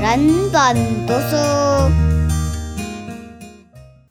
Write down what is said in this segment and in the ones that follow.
人本读书。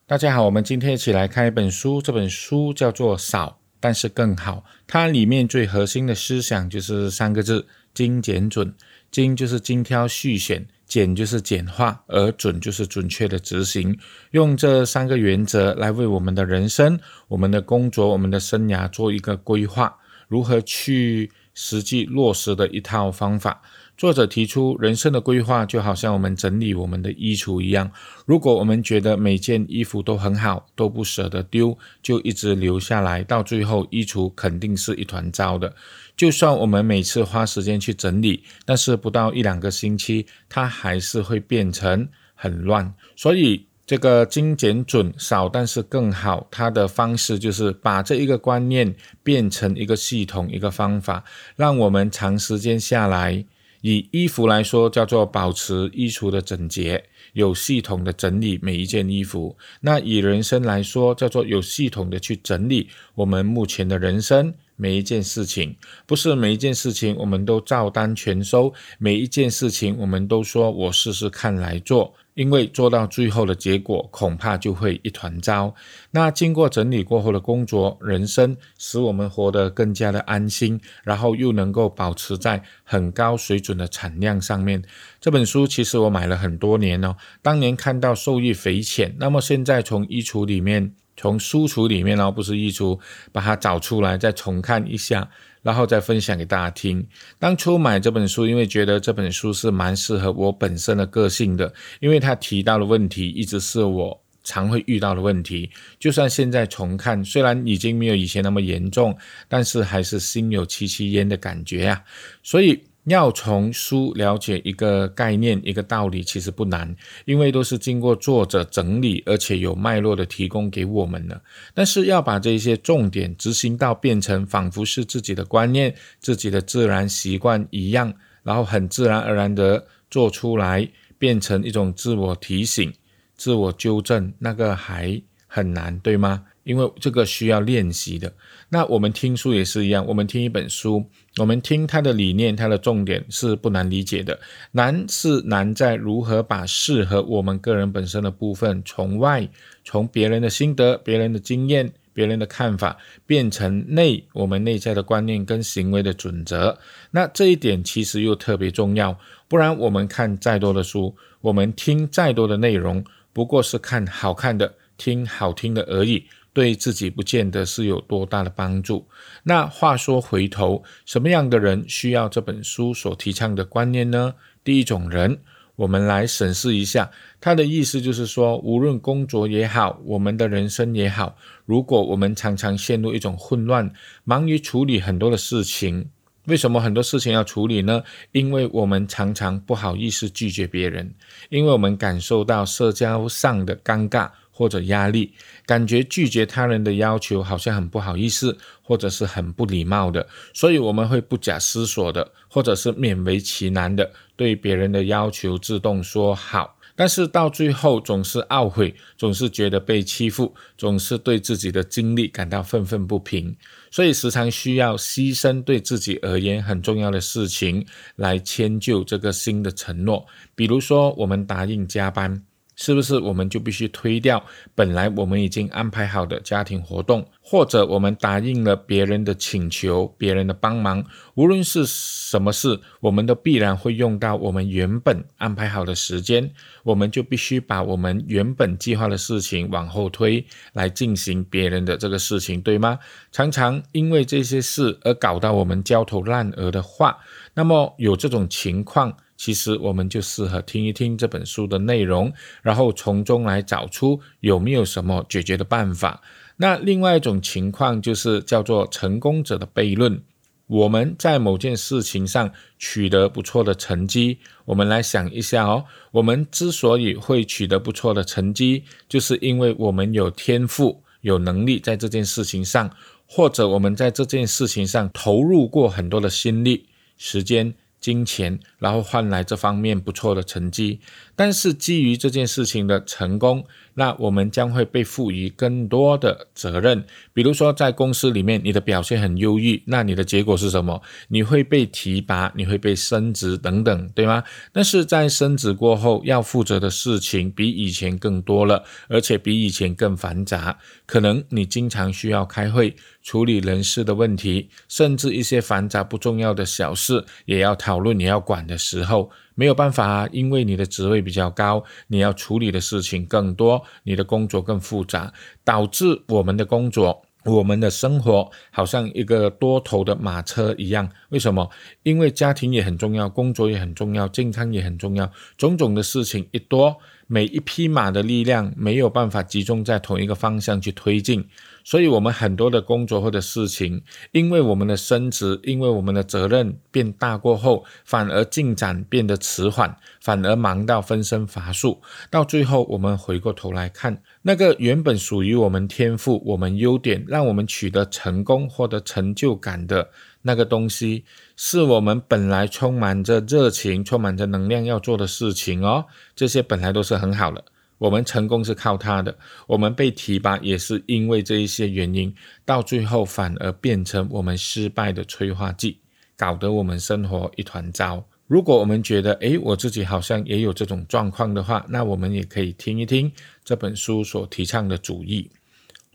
大家好，我们今天一起来看一本书，这本书叫做《少但是更好》，它里面最核心的思想就是三个字：精简准。精就是精挑细选，简就是简化，而准就是准确的执行。用这三个原则来为我们的人生、我们的工作、我们的生涯做一个规划，如何去实际落实的一套方法。作者提出，人生的规划就好像我们整理我们的衣橱一样。如果我们觉得每件衣服都很好，都不舍得丢，就一直留下来，到最后衣橱肯定是一团糟的。就算我们每次花时间去整理，但是不到一两个星期，它还是会变成很乱。所以，这个精简准少，但是更好，它的方式就是把这一个观念变成一个系统、一个方法，让我们长时间下来。以衣服来说，叫做保持衣橱的整洁，有系统的整理每一件衣服。那以人生来说，叫做有系统的去整理我们目前的人生每一件事情。不是每一件事情我们都照单全收，每一件事情我们都说我试试看来做。因为做到最后的结果，恐怕就会一团糟。那经过整理过后的工作，人生使我们活得更加的安心，然后又能够保持在很高水准的产量上面。这本书其实我买了很多年哦，当年看到受益匪浅。那么现在从衣橱里面，从书橱里面哦，不是衣橱，把它找出来再重看一下。然后再分享给大家听。当初买这本书，因为觉得这本书是蛮适合我本身的个性的，因为他提到的问题一直是我常会遇到的问题。就算现在重看，虽然已经没有以前那么严重，但是还是心有戚戚焉的感觉呀。所以。要从书了解一个概念、一个道理，其实不难，因为都是经过作者整理，而且有脉络的提供给我们的。但是要把这些重点执行到变成仿佛是自己的观念、自己的自然习惯一样，然后很自然而然的做出来，变成一种自我提醒、自我纠正，那个还很难，对吗？因为这个需要练习的。那我们听书也是一样，我们听一本书，我们听它的理念，它的重点是不难理解的，难是难在如何把适合我们个人本身的部分，从外，从别人的心得、别人的经验、别人的看法，变成内我们内在的观念跟行为的准则。那这一点其实又特别重要，不然我们看再多的书，我们听再多的内容，不过是看好看的。听好听的而已，对自己不见得是有多大的帮助。那话说回头，什么样的人需要这本书所提倡的观念呢？第一种人，我们来审视一下，他的意思就是说，无论工作也好，我们的人生也好，如果我们常常陷入一种混乱，忙于处理很多的事情，为什么很多事情要处理呢？因为我们常常不好意思拒绝别人，因为我们感受到社交上的尴尬。或者压力，感觉拒绝他人的要求好像很不好意思，或者是很不礼貌的，所以我们会不假思索的，或者是勉为其难的对别人的要求自动说好，但是到最后总是懊悔，总是觉得被欺负，总是对自己的经历感到愤愤不平，所以时常需要牺牲对自己而言很重要的事情来迁就这个新的承诺，比如说我们答应加班。是不是我们就必须推掉本来我们已经安排好的家庭活动，或者我们答应了别人的请求、别人的帮忙，无论是什么事，我们都必然会用到我们原本安排好的时间，我们就必须把我们原本计划的事情往后推，来进行别人的这个事情，对吗？常常因为这些事而搞到我们焦头烂额的话，那么有这种情况。其实我们就适合听一听这本书的内容，然后从中来找出有没有什么解决的办法。那另外一种情况就是叫做成功者的悖论。我们在某件事情上取得不错的成绩，我们来想一下哦，我们之所以会取得不错的成绩，就是因为我们有天赋、有能力在这件事情上，或者我们在这件事情上投入过很多的心力、时间。金钱，然后换来这方面不错的成绩。但是基于这件事情的成功，那我们将会被赋予更多的责任。比如说，在公司里面，你的表现很优异，那你的结果是什么？你会被提拔，你会被升职等等，对吗？但是在升职过后，要负责的事情比以前更多了，而且比以前更繁杂。可能你经常需要开会。处理人事的问题，甚至一些繁杂不重要的小事也要讨论，你要管的时候没有办法，因为你的职位比较高，你要处理的事情更多，你的工作更复杂，导致我们的工作、我们的生活好像一个多头的马车一样。为什么？因为家庭也很重要，工作也很重要，健康也很重要，种种的事情一多。每一匹马的力量没有办法集中在同一个方向去推进，所以，我们很多的工作或者事情，因为我们的升职，因为我们的责任变大过后，反而进展变得迟缓，反而忙到分身乏术。到最后，我们回过头来看，那个原本属于我们天赋、我们优点，让我们取得成功获得成就感的。那个东西是我们本来充满着热情、充满着能量要做的事情哦，这些本来都是很好的。我们成功是靠它的，我们被提拔也是因为这一些原因，到最后反而变成我们失败的催化剂，搞得我们生活一团糟。如果我们觉得，诶，我自己好像也有这种状况的话，那我们也可以听一听这本书所提倡的主义。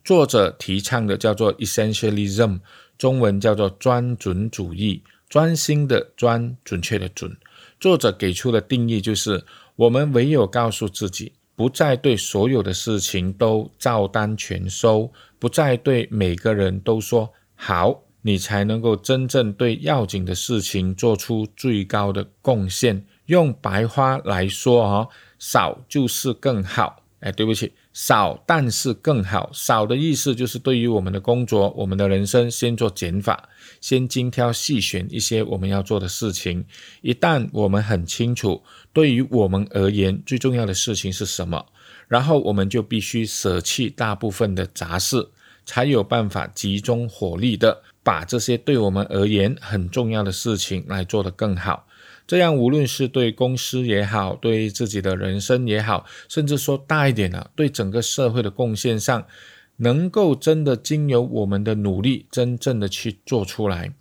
作者提倡的叫做 essentialism。中文叫做专准主义，专心的专，准确的准。作者给出的定义就是：我们唯有告诉自己，不再对所有的事情都照单全收，不再对每个人都说好，你才能够真正对要紧的事情做出最高的贡献。用白话来说，哦，少就是更好。哎，对不起。少，但是更好。少的意思就是对于我们的工作、我们的人生，先做减法，先精挑细选一些我们要做的事情。一旦我们很清楚，对于我们而言最重要的事情是什么，然后我们就必须舍弃大部分的杂事，才有办法集中火力的把这些对我们而言很重要的事情来做得更好。这样，无论是对公司也好，对自己的人生也好，甚至说大一点的，对整个社会的贡献上，能够真的经由我们的努力，真正的去做出来。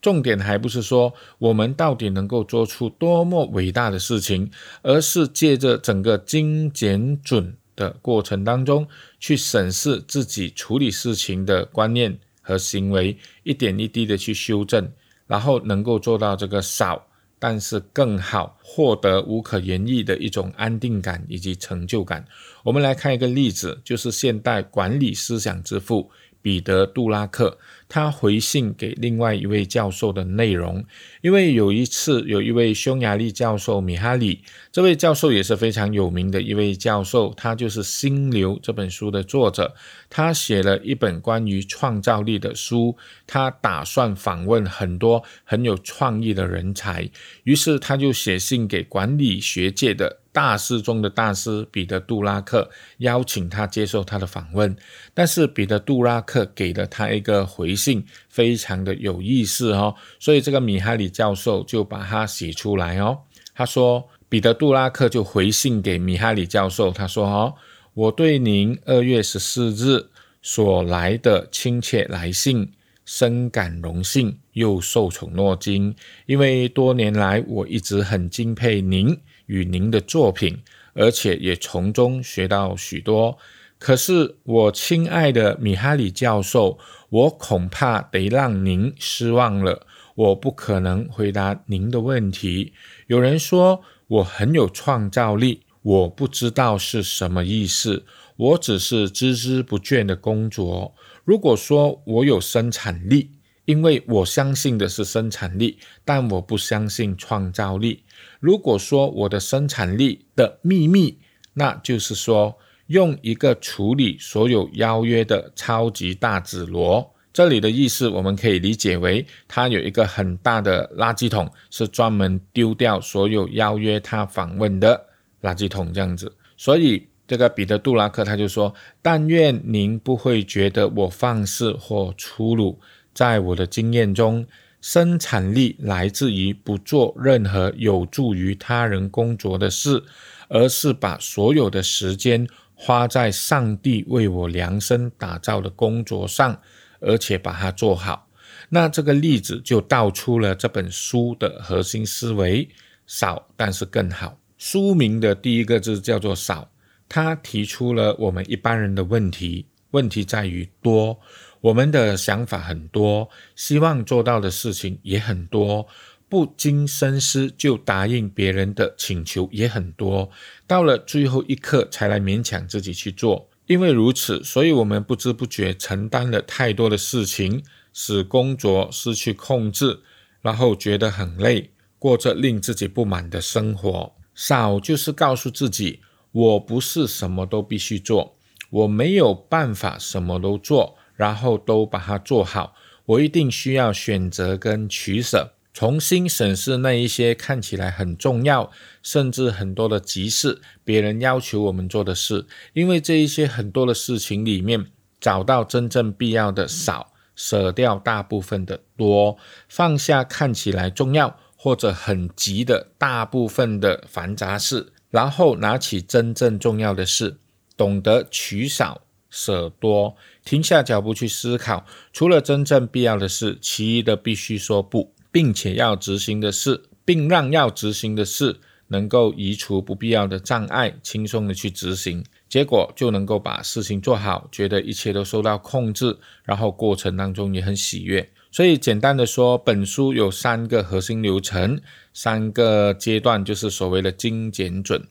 重点还不是说我们到底能够做出多么伟大的事情，而是借着整个精简准的过程当中，去审视自己处理事情的观念和行为，一点一滴的去修正，然后能够做到这个少。但是更好获得无可言喻的一种安定感以及成就感。我们来看一个例子，就是现代管理思想之父。彼得·杜拉克，他回信给另外一位教授的内容，因为有一次有一位匈牙利教授米哈里，这位教授也是非常有名的一位教授，他就是《心流》这本书的作者，他写了一本关于创造力的书，他打算访问很多很有创意的人才，于是他就写信给管理学界的。大师中的大师彼得·杜拉克邀请他接受他的访问，但是彼得·杜拉克给了他一个回信，非常的有意思哦。所以这个米哈里教授就把它写出来哦。他说，彼得·杜拉克就回信给米哈里教授，他说：“哦，我对您二月十四日所来的亲切来信深感荣幸，又受宠若惊，因为多年来我一直很敬佩您。”与您的作品，而且也从中学到许多。可是，我亲爱的米哈里教授，我恐怕得让您失望了。我不可能回答您的问题。有人说我很有创造力，我不知道是什么意思。我只是孜孜不倦的工作。如果说我有生产力，因为我相信的是生产力，但我不相信创造力。如果说我的生产力的秘密，那就是说用一个处理所有邀约的超级大紫罗。这里的意思我们可以理解为，他有一个很大的垃圾桶，是专门丢掉所有邀约他访问的垃圾桶这样子。所以这个彼得·杜拉克他就说：“但愿您不会觉得我放肆或粗鲁。”在我的经验中，生产力来自于不做任何有助于他人工作的事，而是把所有的时间花在上帝为我量身打造的工作上，而且把它做好。那这个例子就道出了这本书的核心思维：少，但是更好。书名的第一个字叫做“少”，它提出了我们一般人的问题。问题在于多，我们的想法很多，希望做到的事情也很多，不经深思就答应别人的请求也很多，到了最后一刻才来勉强自己去做。因为如此，所以我们不知不觉承担了太多的事情。使工作失去控制，然后觉得很累，过着令自己不满的生活。少就是告诉自己，我不是什么都必须做，我没有办法什么都做，然后都把它做好。我一定需要选择跟取舍，重新审视那一些看起来很重要，甚至很多的急事，别人要求我们做的事。因为这一些很多的事情里面，找到真正必要的少。舍掉大部分的多，放下看起来重要或者很急的大部分的繁杂事，然后拿起真正重要的事，懂得取少舍多，停下脚步去思考，除了真正必要的事，其余的必须说不，并且要执行的事，并让要执行的事能够移除不必要的障碍，轻松的去执行。结果就能够把事情做好，觉得一切都受到控制，然后过程当中也很喜悦。所以简单的说，本书有三个核心流程，三个阶段，就是所谓的精简准。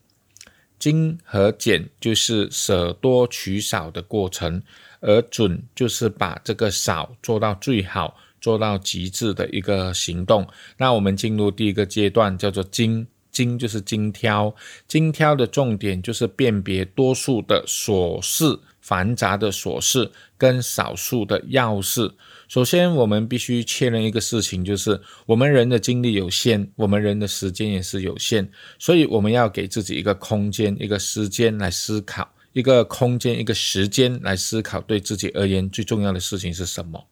精和简就是舍多取少的过程，而准就是把这个少做到最好，做到极致的一个行动。那我们进入第一个阶段，叫做精。精就是精挑，精挑的重点就是辨别多数的琐事、繁杂的琐事跟少数的要事。首先，我们必须确认一个事情，就是我们人的精力有限，我们人的时间也是有限，所以我们要给自己一个空间、一个时间来思考，一个空间、一个时间来思考，对自己而言最重要的事情是什么，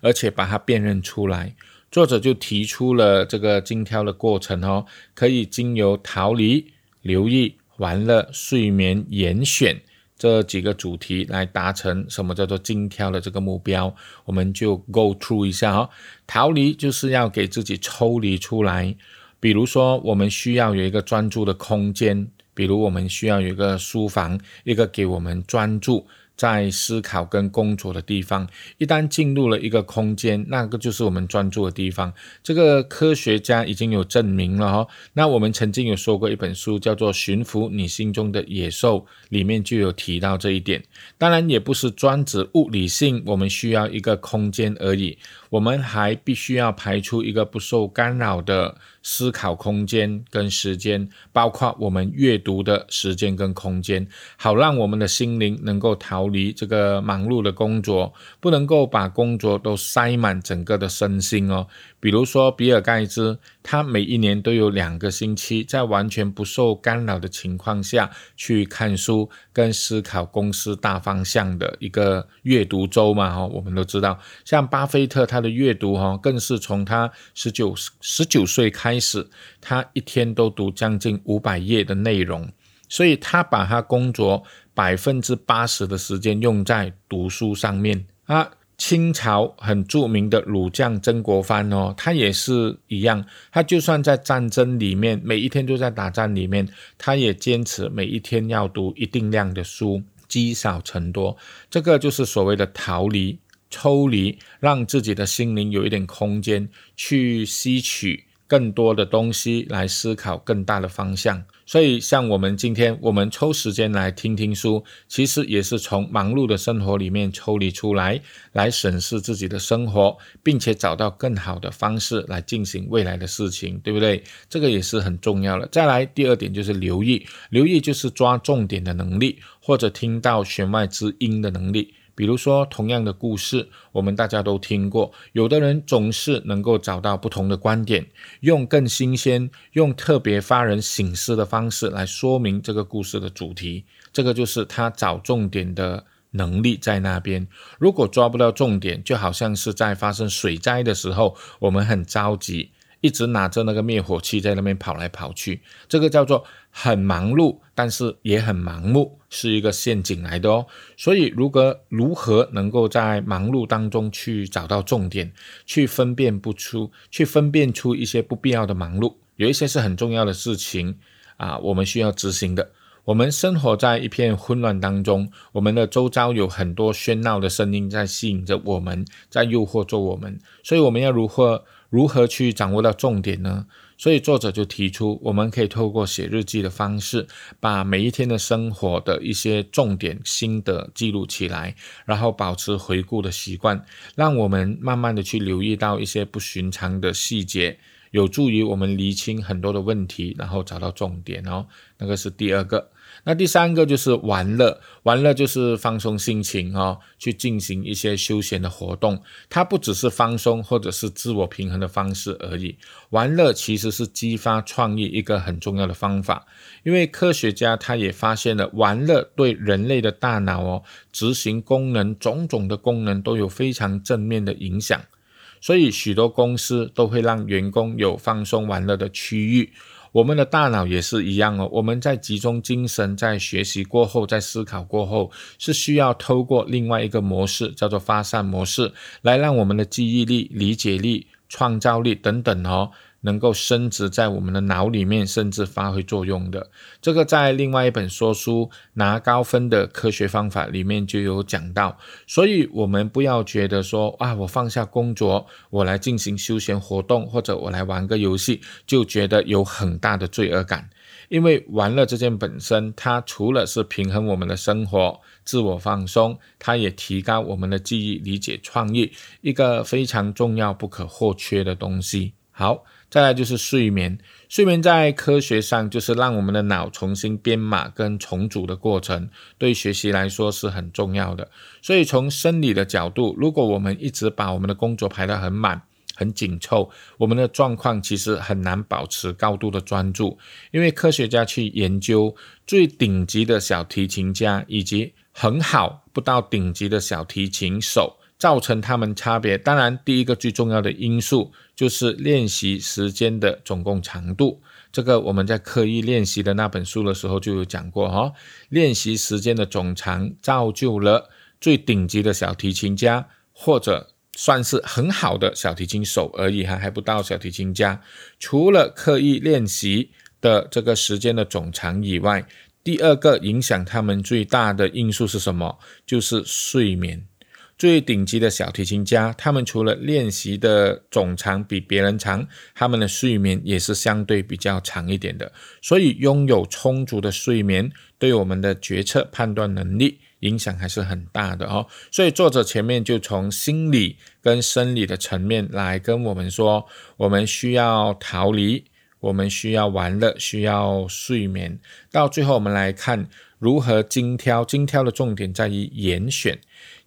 而且把它辨认出来。作者就提出了这个精挑的过程哦，可以经由逃离、留意、玩乐、睡眠、严选这几个主题来达成什么叫做精挑的这个目标。我们就 go through 一下哦。逃离就是要给自己抽离出来，比如说我们需要有一个专注的空间，比如我们需要有一个书房，一个给我们专注。在思考跟工作的地方，一旦进入了一个空间，那个就是我们专注的地方。这个科学家已经有证明了哈。那我们曾经有说过一本书叫做《驯服你心中的野兽》，里面就有提到这一点。当然，也不是专指物理性，我们需要一个空间而已。我们还必须要排出一个不受干扰的思考空间跟时间，包括我们阅读的时间跟空间，好让我们的心灵能够逃离这个忙碌的工作，不能够把工作都塞满整个的身心哦。比如说，比尔盖茨，他每一年都有两个星期在完全不受干扰的情况下去看书跟思考公司大方向的一个阅读周嘛。哈，我们都知道，像巴菲特他的阅读哈，更是从他十九十九岁开始，他一天都读将近五百页的内容，所以他把他工作百分之八十的时间用在读书上面啊。清朝很著名的儒将曾国藩哦，他也是一样，他就算在战争里面，每一天都在打仗里面，他也坚持每一天要读一定量的书，积少成多。这个就是所谓的逃离、抽离，让自己的心灵有一点空间去吸取。更多的东西来思考更大的方向，所以像我们今天，我们抽时间来听听书，其实也是从忙碌的生活里面抽离出来，来审视自己的生活，并且找到更好的方式来进行未来的事情，对不对？这个也是很重要的。再来第二点就是留意，留意就是抓重点的能力，或者听到弦外之音的能力。比如说，同样的故事，我们大家都听过。有的人总是能够找到不同的观点，用更新鲜、用特别发人省思的方式来说明这个故事的主题。这个就是他找重点的能力在那边。如果抓不到重点，就好像是在发生水灾的时候，我们很着急。一直拿着那个灭火器在那边跑来跑去，这个叫做很忙碌，但是也很盲目，是一个陷阱来的哦。所以，如果如何能够在忙碌当中去找到重点，去分辨不出，去分辨出一些不必要的忙碌，有一些是很重要的事情啊，我们需要执行的。我们生活在一片混乱当中，我们的周遭有很多喧闹的声音在吸引着我们，在诱惑着我们，所以我们要如何如何去掌握到重点呢？所以作者就提出，我们可以透过写日记的方式，把每一天的生活的一些重点心得记录起来，然后保持回顾的习惯，让我们慢慢的去留意到一些不寻常的细节。有助于我们厘清很多的问题，然后找到重点哦。那个是第二个。那第三个就是玩乐，玩乐就是放松心情哦，去进行一些休闲的活动。它不只是放松或者是自我平衡的方式而已。玩乐其实是激发创意一个很重要的方法。因为科学家他也发现了玩乐对人类的大脑哦，执行功能种种的功能都有非常正面的影响。所以许多公司都会让员工有放松玩乐的区域。我们的大脑也是一样哦。我们在集中精神、在学习过后、在思考过后，是需要透过另外一个模式，叫做发散模式，来让我们的记忆力、理解力、创造力等等哦。能够升值在我们的脑里面，甚至发挥作用的，这个在另外一本说书拿高分的科学方法里面就有讲到。所以，我们不要觉得说啊，我放下工作，我来进行休闲活动，或者我来玩个游戏，就觉得有很大的罪恶感。因为玩乐这件本身，它除了是平衡我们的生活、自我放松，它也提高我们的记忆、理解、创意，一个非常重要、不可或缺的东西。好。再来就是睡眠，睡眠在科学上就是让我们的脑重新编码跟重组的过程，对学习来说是很重要的。所以从生理的角度，如果我们一直把我们的工作排得很满、很紧凑，我们的状况其实很难保持高度的专注。因为科学家去研究最顶级的小提琴家以及很好不到顶级的小提琴手。造成他们差别，当然第一个最重要的因素就是练习时间的总共长度。这个我们在刻意练习的那本书的时候就有讲过哈，练习时间的总长造就了最顶级的小提琴家，或者算是很好的小提琴手而已哈，还不到小提琴家。除了刻意练习的这个时间的总长以外，第二个影响他们最大的因素是什么？就是睡眠。最顶级的小提琴家，他们除了练习的总长比别人长，他们的睡眠也是相对比较长一点的。所以，拥有充足的睡眠，对我们的决策判断能力影响还是很大的哦。所以，作者前面就从心理跟生理的层面来跟我们说，我们需要逃离，我们需要玩乐，需要睡眠。到最后，我们来看如何精挑。精挑的重点在于严选。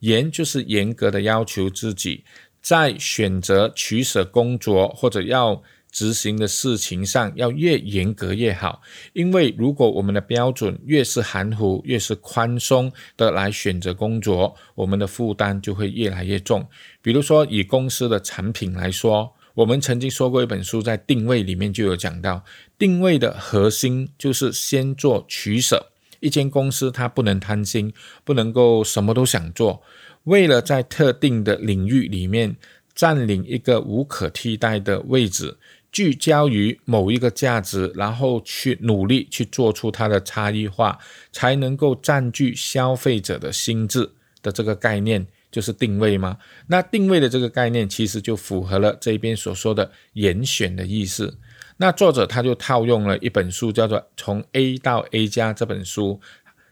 严就是严格的要求自己，在选择取舍工作或者要执行的事情上，要越严格越好。因为如果我们的标准越是含糊、越是宽松的来选择工作，我们的负担就会越来越重。比如说，以公司的产品来说，我们曾经说过一本书，在定位里面就有讲到，定位的核心就是先做取舍。一间公司它不能贪心，不能够什么都想做。为了在特定的领域里面占领一个无可替代的位置，聚焦于某一个价值，然后去努力去做出它的差异化，才能够占据消费者的心智的这个概念，就是定位吗？那定位的这个概念其实就符合了这边所说的严选的意思。那作者他就套用了一本书，叫做《从 A 到 A 加》这本书。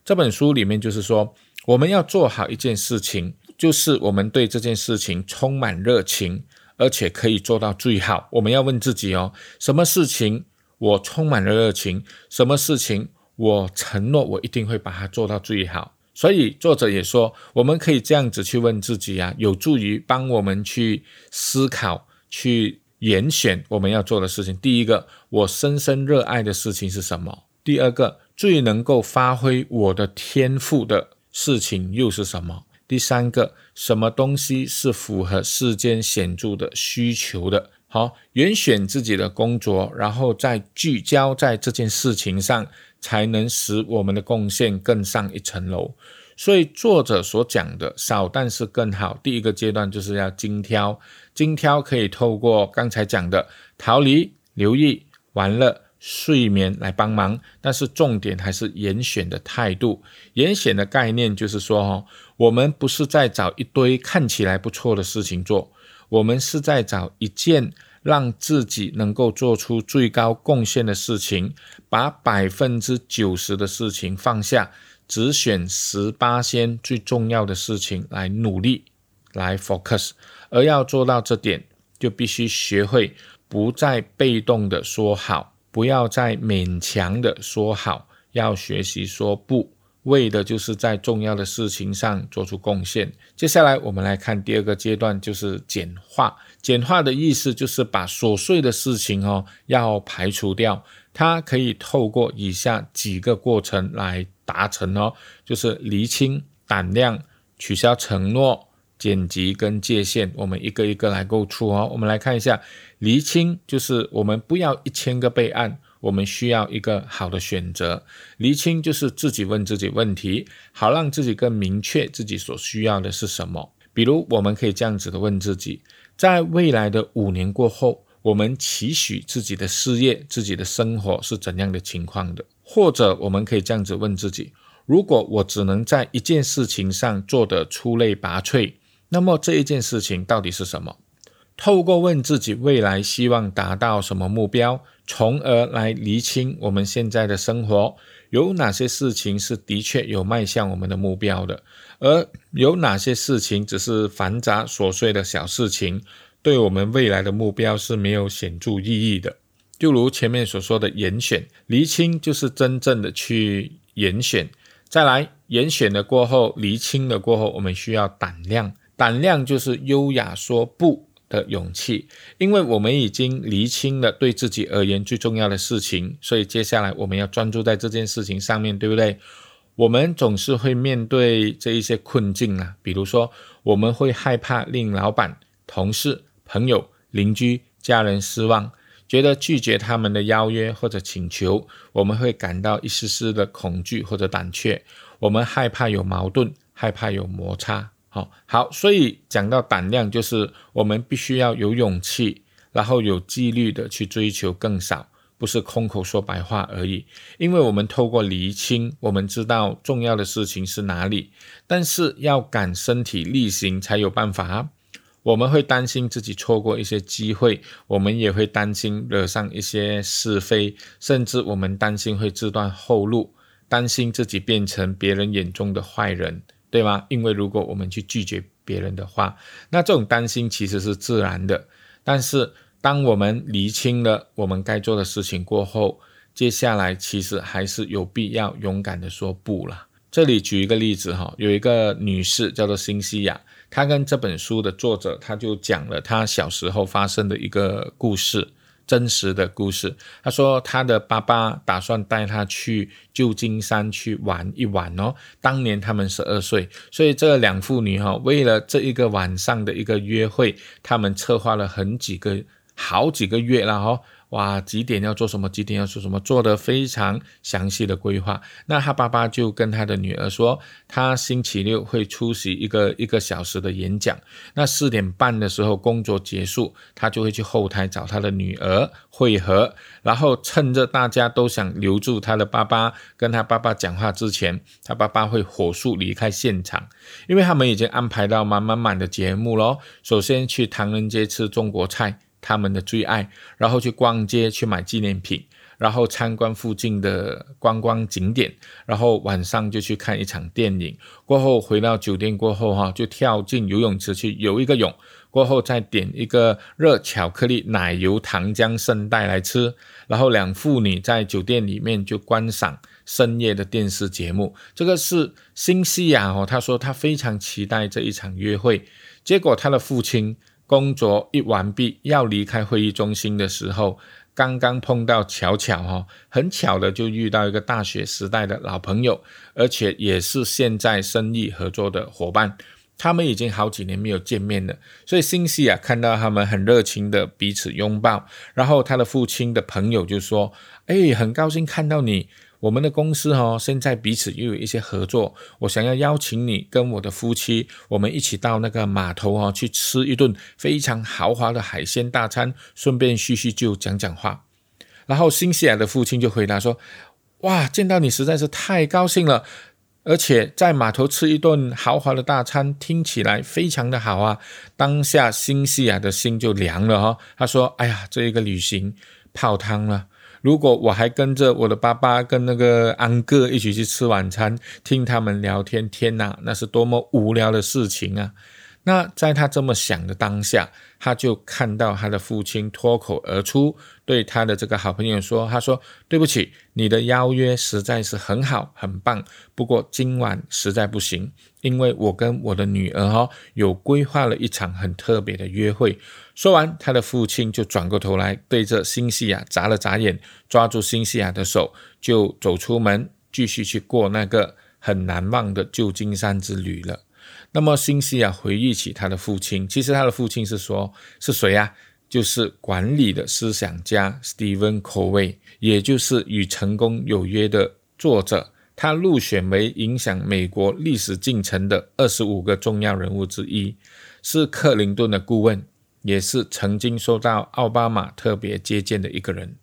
这本书里面就是说，我们要做好一件事情，就是我们对这件事情充满热情，而且可以做到最好。我们要问自己哦，什么事情我充满了热情？什么事情我承诺我一定会把它做到最好？所以作者也说，我们可以这样子去问自己啊，有助于帮我们去思考去。严选我们要做的事情。第一个，我深深热爱的事情是什么？第二个，最能够发挥我的天赋的事情又是什么？第三个，什么东西是符合世间显著的需求的？好，严选自己的工作，然后再聚焦在这件事情上，才能使我们的贡献更上一层楼。所以作者所讲的少但是更好，第一个阶段就是要精挑，精挑可以透过刚才讲的逃离、留意、玩乐、睡眠来帮忙，但是重点还是严选的态度。严选的概念就是说，哈，我们不是在找一堆看起来不错的事情做。我们是在找一件让自己能够做出最高贡献的事情，把百分之九十的事情放下，只选十八先最重要的事情来努力，来 focus。而要做到这点，就必须学会不再被动的说好，不要再勉强的说好，要学习说不。为的就是在重要的事情上做出贡献。接下来我们来看第二个阶段，就是简化。简化的意思就是把琐碎的事情哦要排除掉。它可以透过以下几个过程来达成哦，就是厘清胆量、取消承诺、剪辑跟界限。我们一个一个来构出哦。我们来看一下，厘清就是我们不要一千个备案。我们需要一个好的选择，厘清就是自己问自己问题，好让自己更明确自己所需要的是什么。比如，我们可以这样子的问自己：在未来的五年过后，我们期许自己的事业、自己的生活是怎样的情况的？或者，我们可以这样子问自己：如果我只能在一件事情上做得出类拔萃，那么这一件事情到底是什么？透过问自己未来希望达到什么目标，从而来厘清我们现在的生活有哪些事情是的确有迈向我们的目标的，而有哪些事情只是繁杂琐碎的小事情，对我们未来的目标是没有显著意义的。就如前面所说的严选，厘清就是真正的去严选。再来，严选了过后，厘清了过后，我们需要胆量，胆量就是优雅说不。的勇气，因为我们已经厘清了对自己而言最重要的事情，所以接下来我们要专注在这件事情上面对不对？我们总是会面对这一些困境啊，比如说我们会害怕令老板、同事、朋友、邻居、家人失望，觉得拒绝他们的邀约或者请求，我们会感到一丝丝的恐惧或者胆怯，我们害怕有矛盾，害怕有摩擦。好好，所以讲到胆量，就是我们必须要有勇气，然后有纪律的去追求更少，不是空口说白话而已。因为我们透过厘清，我们知道重要的事情是哪里，但是要敢身体力行才有办法。我们会担心自己错过一些机会，我们也会担心惹上一些是非，甚至我们担心会自断后路，担心自己变成别人眼中的坏人。对吗？因为如果我们去拒绝别人的话，那这种担心其实是自然的。但是，当我们厘清了我们该做的事情过后，接下来其实还是有必要勇敢的说不了。这里举一个例子哈，有一个女士叫做辛西亚，她跟这本书的作者，她就讲了她小时候发生的一个故事。真实的故事，她说她的爸爸打算带她去旧金山去玩一玩哦。当年他们十二岁，所以这两父女哈，为了这一个晚上的一个约会，他们策划了很几个好几个月了哈。哇，几点要做什么？几点要做什么？做的非常详细的规划。那他爸爸就跟他的女儿说，他星期六会出席一个一个小时的演讲。那四点半的时候工作结束，他就会去后台找他的女儿会合。然后趁着大家都想留住他的爸爸，跟他爸爸讲话之前，他爸爸会火速离开现场，因为他们已经安排到满满满的节目喽。首先去唐人街吃中国菜。他们的最爱，然后去逛街去买纪念品，然后参观附近的观光景点，然后晚上就去看一场电影。过后回到酒店过后哈，就跳进游泳池去游一个泳。过后再点一个热巧克力奶油糖浆圣代来吃。然后两父女在酒店里面就观赏深夜的电视节目。这个是新西亚哦，他说他非常期待这一场约会。结果他的父亲。工作一完毕，要离开会议中心的时候，刚刚碰到巧巧哈，很巧的就遇到一个大学时代的老朋友，而且也是现在生意合作的伙伴。他们已经好几年没有见面了，所以辛西啊看到他们很热情的彼此拥抱，然后他的父亲的朋友就说：“哎，很高兴看到你，我们的公司哦，现在彼此又有一些合作，我想要邀请你跟我的夫妻，我们一起到那个码头哦，去吃一顿非常豪华的海鲜大餐，顺便叙叙旧，讲讲话。”然后新西亚的父亲就回答说：“哇，见到你实在是太高兴了。”而且在码头吃一顿豪华的大餐，听起来非常的好啊！当下新西亚的心就凉了哈。他说：“哎呀，这一个旅行泡汤了。如果我还跟着我的爸爸跟那个安哥一起去吃晚餐，听他们聊天，天哪，那是多么无聊的事情啊！”那在他这么想的当下，他就看到他的父亲脱口而出，对他的这个好朋友说：“他说对不起，你的邀约实在是很好，很棒，不过今晚实在不行，因为我跟我的女儿哈有规划了一场很特别的约会。”说完，他的父亲就转过头来对着辛西亚眨了眨眼，抓住辛西亚的手，就走出门，继续去过那个很难忘的旧金山之旅了。那么，辛西亚回忆起他的父亲，其实他的父亲是说是谁呀？就是管理的思想家 Steven Covey，也就是《与成功有约》的作者。他入选为影响美国历史进程的二十五个重要人物之一，是克林顿的顾问，也是曾经受到奥巴马特别接见的一个人。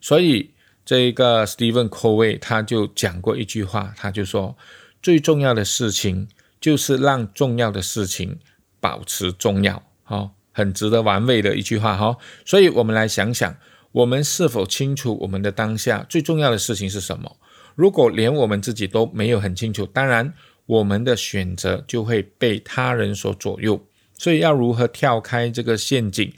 所以，这一个 Stephen Covey 他就讲过一句话，他就说：最重要的事情。就是让重要的事情保持重要，哈，很值得玩味的一句话，哈。所以，我们来想想，我们是否清楚我们的当下最重要的事情是什么？如果连我们自己都没有很清楚，当然，我们的选择就会被他人所左右。所以，要如何跳开这个陷阱？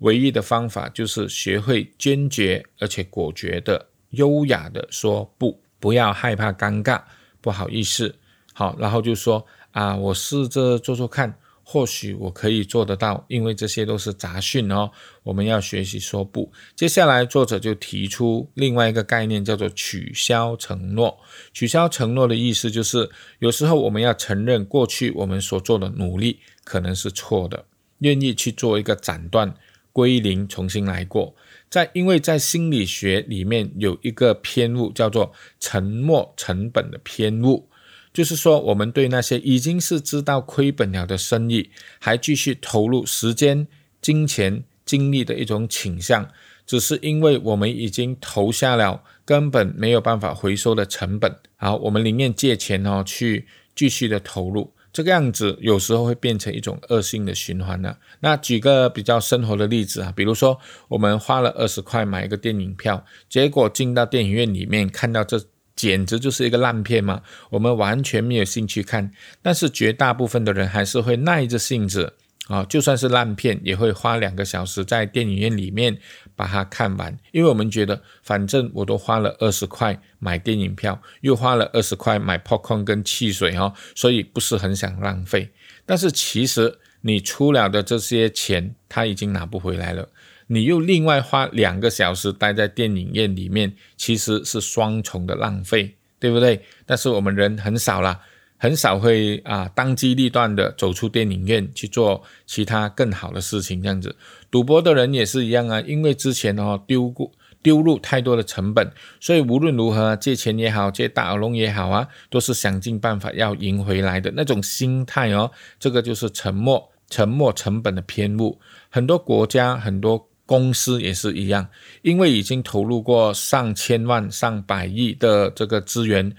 唯一的方法就是学会坚决而且果决的、优雅的说不，不要害怕尴尬，不好意思，好，然后就说。啊，我试着做做看，或许我可以做得到，因为这些都是杂讯哦。我们要学习说不。接下来，作者就提出另外一个概念，叫做取消承诺。取消承诺的意思就是，有时候我们要承认过去我们所做的努力可能是错的，愿意去做一个斩断、归零、重新来过。在因为在心理学里面有一个偏误，叫做沉没成本的偏误。就是说，我们对那些已经是知道亏本了的生意，还继续投入时间、金钱、精力的一种倾向，只是因为我们已经投下了根本没有办法回收的成本，好，我们宁愿借钱哦去继续的投入，这个样子有时候会变成一种恶性的循环呢。那举个比较生活的例子啊，比如说我们花了二十块买一个电影票，结果进到电影院里面看到这。简直就是一个烂片嘛！我们完全没有兴趣看，但是绝大部分的人还是会耐着性子啊，就算是烂片，也会花两个小时在电影院里面把它看完，因为我们觉得反正我都花了二十块买电影票，又花了二十块买 popcorn 跟汽水哦，所以不是很想浪费。但是其实你出了的这些钱，他已经拿不回来了。你又另外花两个小时待在电影院里面，其实是双重的浪费，对不对？但是我们人很少啦，很少会啊当机立断的走出电影院去做其他更好的事情。这样子，赌博的人也是一样啊，因为之前哦丢过丢入太多的成本，所以无论如何借钱也好，借大耳窿也好啊，都是想尽办法要赢回来的那种心态哦。这个就是沉默沉默成本的偏误，很多国家很多。公司也是一样，因为已经投入过上千万、上百亿的这个资源，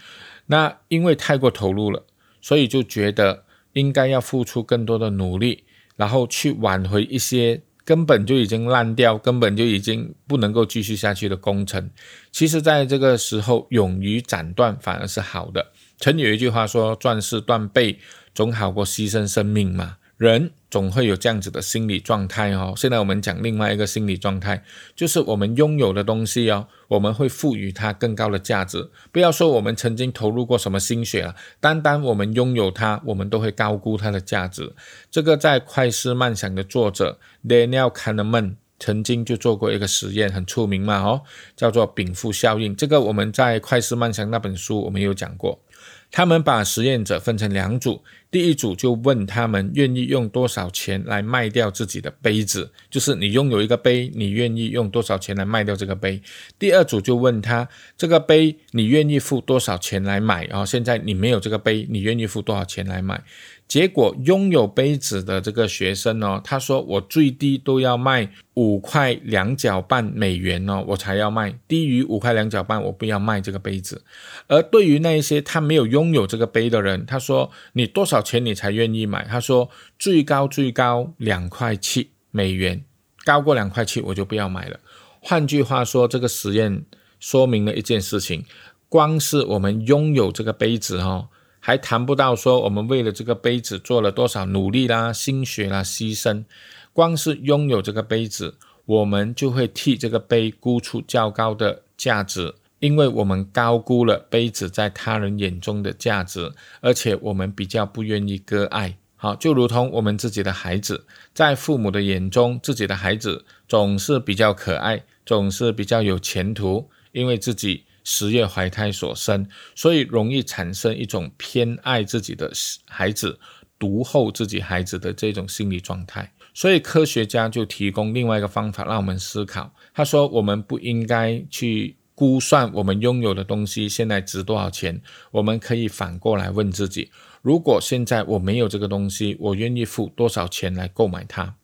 那因为太过投入了，所以就觉得应该要付出更多的努力，然后去挽回一些根本就已经烂掉、根本就已经不能够继续下去的工程。其实，在这个时候，勇于斩断反而是好的。曾有一句话说：“壮士断背，总好过牺牲生命嘛。”人总会有这样子的心理状态哦。现在我们讲另外一个心理状态，就是我们拥有的东西哦，我们会赋予它更高的价值。不要说我们曾经投入过什么心血了，单单我们拥有它，我们都会高估它的价值。这个在《快思慢想》的作者 Daniel Kahneman 曾经就做过一个实验，很出名嘛，哦，叫做禀赋效应。这个我们在《快思慢想》那本书我们有讲过。他们把实验者分成两组，第一组就问他们愿意用多少钱来卖掉自己的杯子，就是你拥有一个杯，你愿意用多少钱来卖掉这个杯。第二组就问他这个杯你愿意付多少钱来买，然后现在你没有这个杯，你愿意付多少钱来买？结果拥有杯子的这个学生哦，他说我最低都要卖五块两角半美元哦，我才要卖，低于五块两角半我不要卖这个杯子。而对于那一些他没有拥有这个杯的人，他说你多少钱你才愿意买？他说最高最高两块七美元，高过两块七我就不要买了。换句话说，这个实验说明了一件事情，光是我们拥有这个杯子哦。还谈不到说我们为了这个杯子做了多少努力啦、心血啦、牺牲，光是拥有这个杯子，我们就会替这个杯估出较高的价值，因为我们高估了杯子在他人眼中的价值，而且我们比较不愿意割爱。好，就如同我们自己的孩子，在父母的眼中，自己的孩子总是比较可爱，总是比较有前途，因为自己。十月怀胎所生，所以容易产生一种偏爱自己的孩子、独厚自己孩子的这种心理状态。所以科学家就提供另外一个方法让我们思考。他说：“我们不应该去估算我们拥有的东西现在值多少钱，我们可以反过来问自己：如果现在我没有这个东西，我愿意付多少钱来购买它？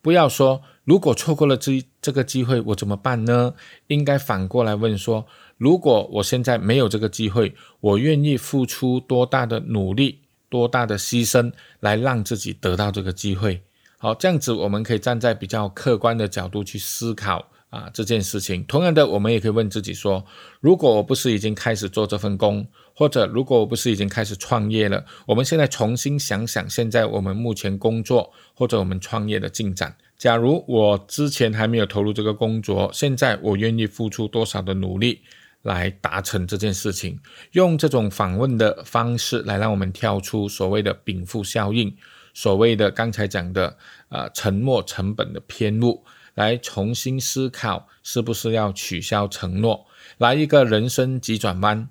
不要说如果错过了这这个机会，我怎么办呢？应该反过来问说。”如果我现在没有这个机会，我愿意付出多大的努力、多大的牺牲来让自己得到这个机会？好，这样子我们可以站在比较客观的角度去思考啊这件事情。同样的，我们也可以问自己说：如果我不是已经开始做这份工，或者如果我不是已经开始创业了，我们现在重新想想，现在我们目前工作或者我们创业的进展。假如我之前还没有投入这个工作，现在我愿意付出多少的努力？来达成这件事情，用这种访问的方式来让我们跳出所谓的禀赋效应，所谓的刚才讲的呃沉没成本的偏误，来重新思考是不是要取消承诺，来一个人生急转弯，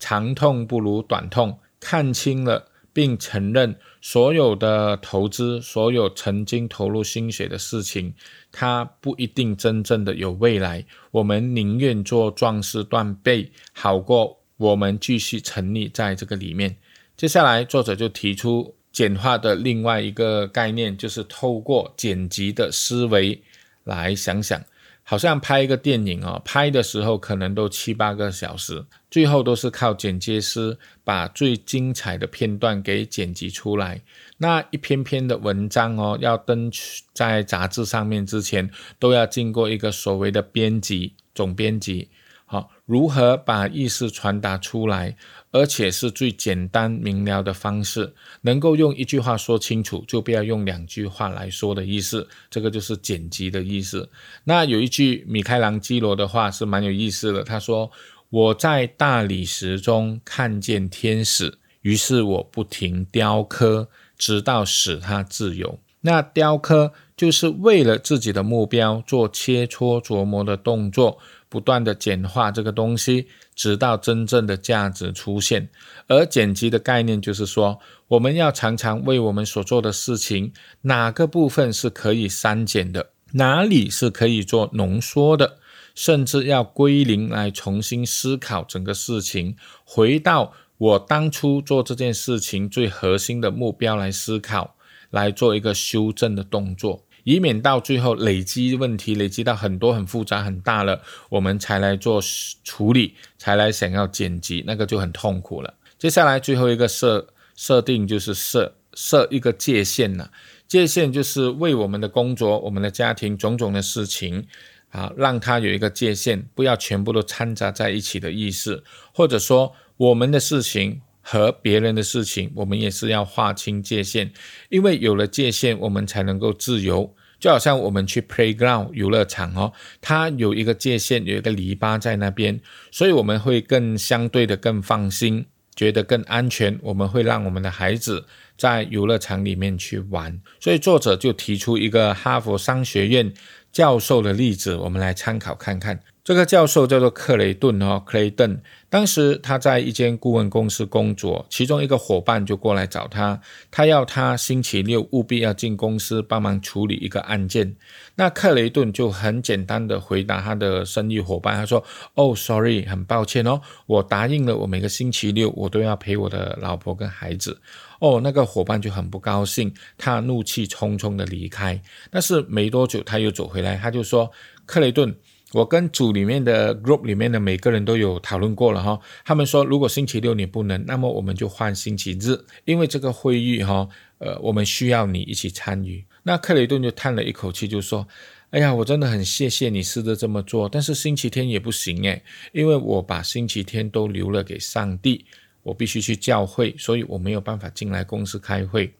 长痛不如短痛，看清了。并承认所有的投资，所有曾经投入心血的事情，它不一定真正的有未来。我们宁愿做壮士断背，好过我们继续沉溺在这个里面。接下来，作者就提出简化的另外一个概念，就是透过剪辑的思维来想想。好像拍一个电影哦，拍的时候可能都七八个小时，最后都是靠剪接师把最精彩的片段给剪辑出来。那一篇篇的文章哦，要登在杂志上面之前，都要经过一个所谓的编辑总编辑。好，如何把意思传达出来？而且是最简单明了的方式，能够用一句话说清楚，就不要用两句话来说的意思。这个就是剪辑的意思。那有一句米开朗基罗的话是蛮有意思的，他说：“我在大理石中看见天使，于是我不停雕刻，直到使它自由。”那雕刻就是为了自己的目标做切磋琢磨的动作。不断的简化这个东西，直到真正的价值出现。而剪辑的概念就是说，我们要常常为我们所做的事情，哪个部分是可以删减的，哪里是可以做浓缩的，甚至要归零来重新思考整个事情，回到我当初做这件事情最核心的目标来思考，来做一个修正的动作。以免到最后累积问题，累积到很多很复杂很大了，我们才来做处理，才来想要剪辑，那个就很痛苦了。接下来最后一个设设定就是设设一个界限了，界限就是为我们的工作、我们的家庭种种的事情啊，让它有一个界限，不要全部都掺杂在一起的意思，或者说我们的事情和别人的事情，我们也是要划清界限，因为有了界限，我们才能够自由。就好像我们去 playground 游乐场哦，它有一个界限，有一个篱笆在那边，所以我们会更相对的更放心，觉得更安全。我们会让我们的孩子在游乐场里面去玩。所以作者就提出一个哈佛商学院教授的例子，我们来参考看看。这个教授叫做克雷顿哦，克雷顿。当时他在一间顾问公司工作，其中一个伙伴就过来找他，他要他星期六务必要进公司帮忙处理一个案件。那克雷顿就很简单的回答他的生意伙伴，他说：“哦，sorry，很抱歉哦，我答应了，我每个星期六我都要陪我的老婆跟孩子。”哦，那个伙伴就很不高兴，他怒气冲冲的离开。但是没多久他又走回来，他就说：“克雷顿。”我跟组里面的 group 里面的每个人都有讨论过了哈，他们说如果星期六你不能，那么我们就换星期日，因为这个会议哈，呃，我们需要你一起参与。那克雷顿就叹了一口气，就说：“哎呀，我真的很谢谢你试着这么做，但是星期天也不行诶，因为我把星期天都留了给上帝，我必须去教会，所以我没有办法进来公司开会。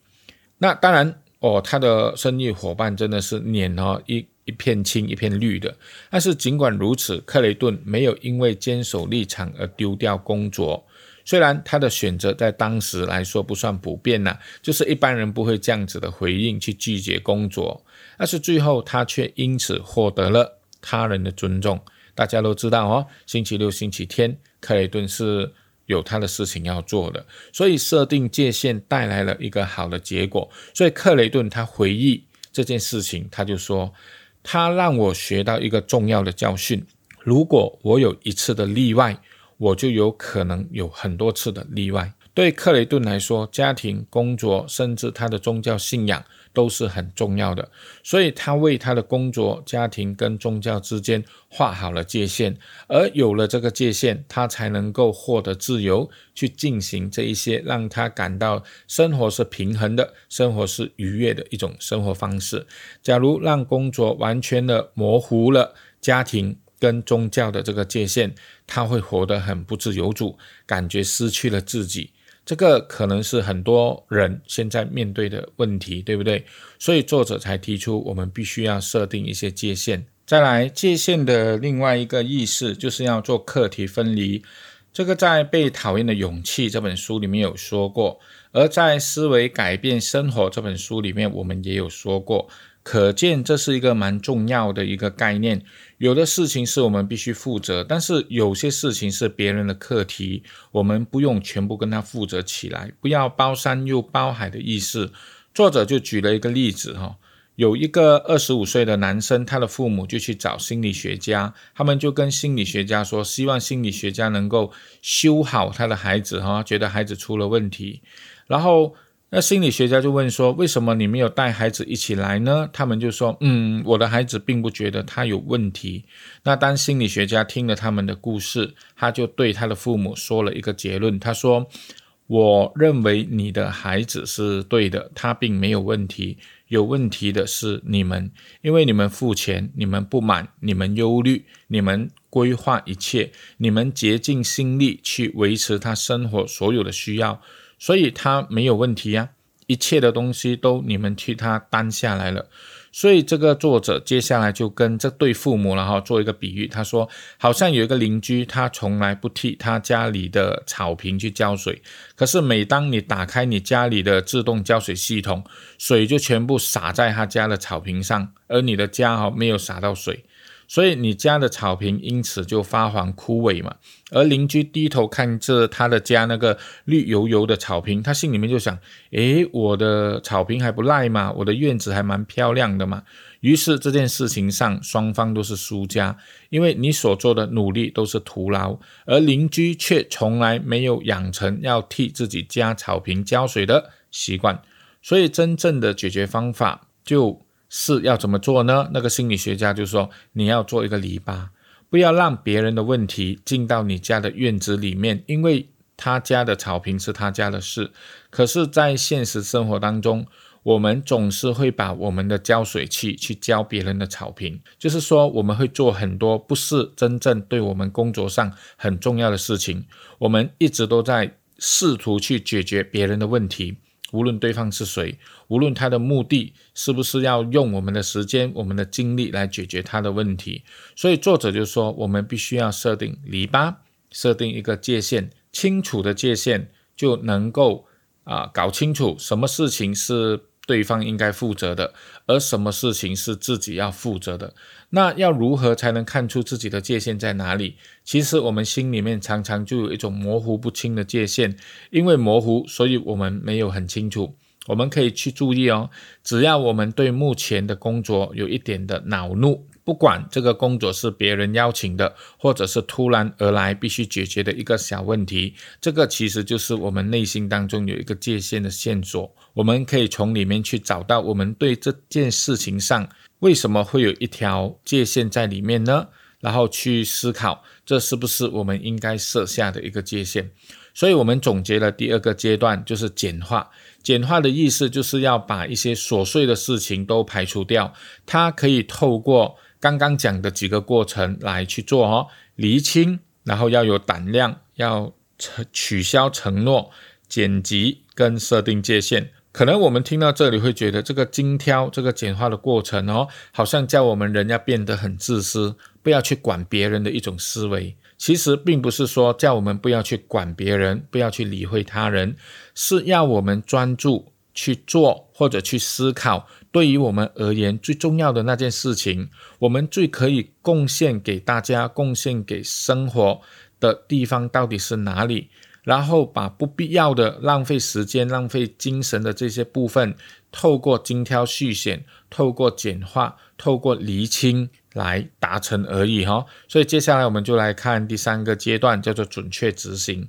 那当然哦，他的生意伙伴真的是脸哦一。一片青一片绿的，但是尽管如此，克雷顿没有因为坚守立场而丢掉工作。虽然他的选择在当时来说不算普遍呐，就是一般人不会这样子的回应去拒绝工作，但是最后他却因此获得了他人的尊重。大家都知道哦，星期六、星期天，克雷顿是有他的事情要做的，所以设定界限带来了一个好的结果。所以克雷顿他回忆这件事情，他就说。他让我学到一个重要的教训：如果我有一次的例外，我就有可能有很多次的例外。对克雷顿来说，家庭、工作，甚至他的宗教信仰。都是很重要的，所以他为他的工作、家庭跟宗教之间画好了界限，而有了这个界限，他才能够获得自由，去进行这一些让他感到生活是平衡的、生活是愉悦的一种生活方式。假如让工作完全的模糊了家庭跟宗教的这个界限，他会活得很不自由主，感觉失去了自己。这个可能是很多人现在面对的问题，对不对？所以作者才提出，我们必须要设定一些界限。再来，界限的另外一个意思就是要做课题分离。这个在《被讨厌的勇气》这本书里面有说过，而在《思维改变生活》这本书里面，我们也有说过。可见这是一个蛮重要的一个概念。有的事情是我们必须负责，但是有些事情是别人的课题，我们不用全部跟他负责起来，不要包山又包海的意思。作者就举了一个例子哈，有一个二十五岁的男生，他的父母就去找心理学家，他们就跟心理学家说，希望心理学家能够修好他的孩子哈，觉得孩子出了问题，然后。那心理学家就问说：“为什么你没有带孩子一起来呢？”他们就说：“嗯，我的孩子并不觉得他有问题。”那当心理学家听了他们的故事，他就对他的父母说了一个结论：“他说，我认为你的孩子是对的，他并没有问题。有问题的是你们，因为你们付钱，你们不满，你们忧虑，你们规划一切，你们竭尽心力去维持他生活所有的需要。”所以他没有问题呀，一切的东西都你们替他担下来了。所以这个作者接下来就跟这对父母了哈做一个比喻，他说好像有一个邻居，他从来不替他家里的草坪去浇水，可是每当你打开你家里的自动浇水系统，水就全部洒在他家的草坪上，而你的家哈没有洒到水。所以你家的草坪因此就发黄枯萎嘛，而邻居低头看着他的家那个绿油油的草坪，他心里面就想：诶，我的草坪还不赖嘛，我的院子还蛮漂亮的嘛。于是这件事情上双方都是输家，因为你所做的努力都是徒劳，而邻居却从来没有养成要替自己家草坪浇水的习惯。所以真正的解决方法就。是要怎么做呢？那个心理学家就说：“你要做一个篱笆，不要让别人的问题进到你家的院子里面，因为他家的草坪是他家的事。可是，在现实生活当中，我们总是会把我们的浇水器去浇别人的草坪，就是说，我们会做很多不是真正对我们工作上很重要的事情。我们一直都在试图去解决别人的问题。”无论对方是谁，无论他的目的是不是要用我们的时间、我们的精力来解决他的问题，所以作者就说，我们必须要设定篱笆，设定一个界限，清楚的界限就能够啊搞清楚什么事情是。对方应该负责的，而什么事情是自己要负责的。那要如何才能看出自己的界限在哪里？其实我们心里面常常就有一种模糊不清的界限，因为模糊，所以我们没有很清楚。我们可以去注意哦，只要我们对目前的工作有一点的恼怒，不管这个工作是别人邀请的，或者是突然而来必须解决的一个小问题，这个其实就是我们内心当中有一个界限的线索。我们可以从里面去找到我们对这件事情上为什么会有一条界限在里面呢？然后去思考，这是不是我们应该设下的一个界限？所以，我们总结了第二个阶段，就是简化。简化的意思就是要把一些琐碎的事情都排除掉。它可以透过刚刚讲的几个过程来去做哦，厘清，然后要有胆量，要承取消承诺，剪辑跟设定界限。可能我们听到这里会觉得这个精挑、这个简化的过程哦，好像叫我们人要变得很自私，不要去管别人的一种思维。其实并不是说叫我们不要去管别人，不要去理会他人，是要我们专注去做或者去思考，对于我们而言最重要的那件事情，我们最可以贡献给大家、贡献给生活的地方到底是哪里？然后把不必要的、浪费时间、浪费精神的这些部分，透过精挑细选、透过简化、透过厘清。来达成而已哈，所以接下来我们就来看第三个阶段，叫做准确执行。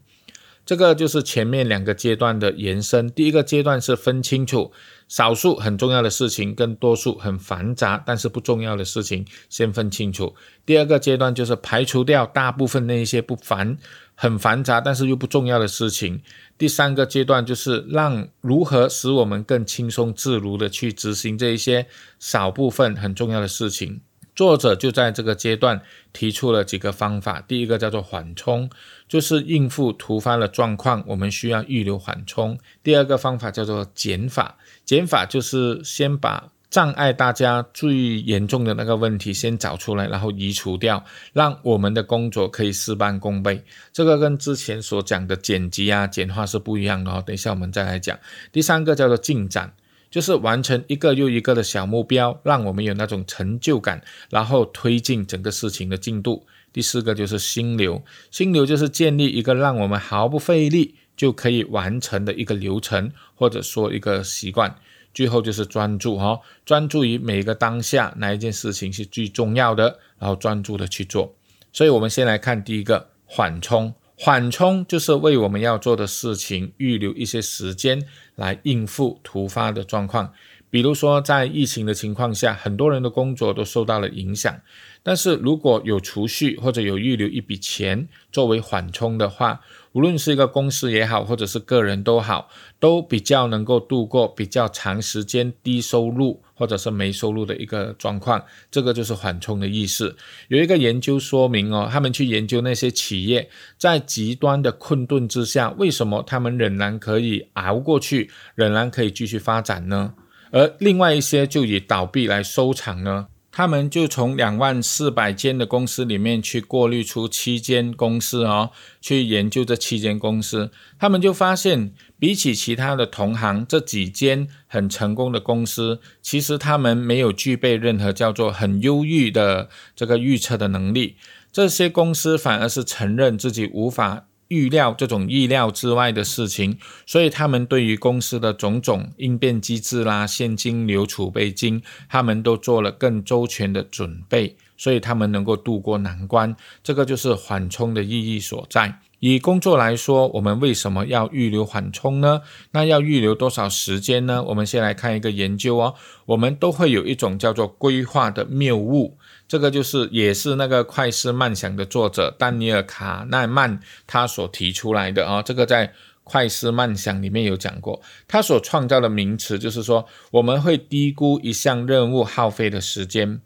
这个就是前面两个阶段的延伸。第一个阶段是分清楚少数很重要的事情跟多数很繁杂但是不重要的事情，先分清楚。第二个阶段就是排除掉大部分那一些不繁、很繁杂但是又不重要的事情。第三个阶段就是让如何使我们更轻松自如的去执行这一些少部分很重要的事情。作者就在这个阶段提出了几个方法。第一个叫做缓冲，就是应付突发的状况，我们需要预留缓冲。第二个方法叫做减法，减法就是先把障碍大家最严重的那个问题先找出来，然后移除掉，让我们的工作可以事半功倍。这个跟之前所讲的剪辑啊、简化是不一样的哦。等一下我们再来讲。第三个叫做进展。就是完成一个又一个的小目标，让我们有那种成就感，然后推进整个事情的进度。第四个就是心流，心流就是建立一个让我们毫不费力就可以完成的一个流程，或者说一个习惯。最后就是专注哈，专注于每一个当下哪一件事情是最重要的，然后专注的去做。所以，我们先来看第一个缓冲。缓冲就是为我们要做的事情预留一些时间来应付突发的状况，比如说在疫情的情况下，很多人的工作都受到了影响。但是如果有储蓄或者有预留一笔钱作为缓冲的话，无论是一个公司也好，或者是个人都好，都比较能够度过比较长时间低收入或者是没收入的一个状况。这个就是缓冲的意思。有一个研究说明哦，他们去研究那些企业在极端的困顿之下，为什么他们仍然可以熬过去，仍然可以继续发展呢？而另外一些就以倒闭来收场呢？他们就从两万四百间的公司里面去过滤出七间公司哦，去研究这七间公司，他们就发现，比起其他的同行，这几间很成功的公司，其实他们没有具备任何叫做很优异的这个预测的能力，这些公司反而是承认自己无法。预料这种意料之外的事情，所以他们对于公司的种种应变机制啦、现金流储备金，他们都做了更周全的准备，所以他们能够渡过难关。这个就是缓冲的意义所在。以工作来说，我们为什么要预留缓冲呢？那要预留多少时间呢？我们先来看一个研究哦。我们都会有一种叫做规划的谬误。这个就是也是那个《快思慢想》的作者丹尼尔·卡奈曼他所提出来的啊，这个在《快思慢想》里面有讲过。他所创造的名词就是说，我们会低估一项任务耗费的时间，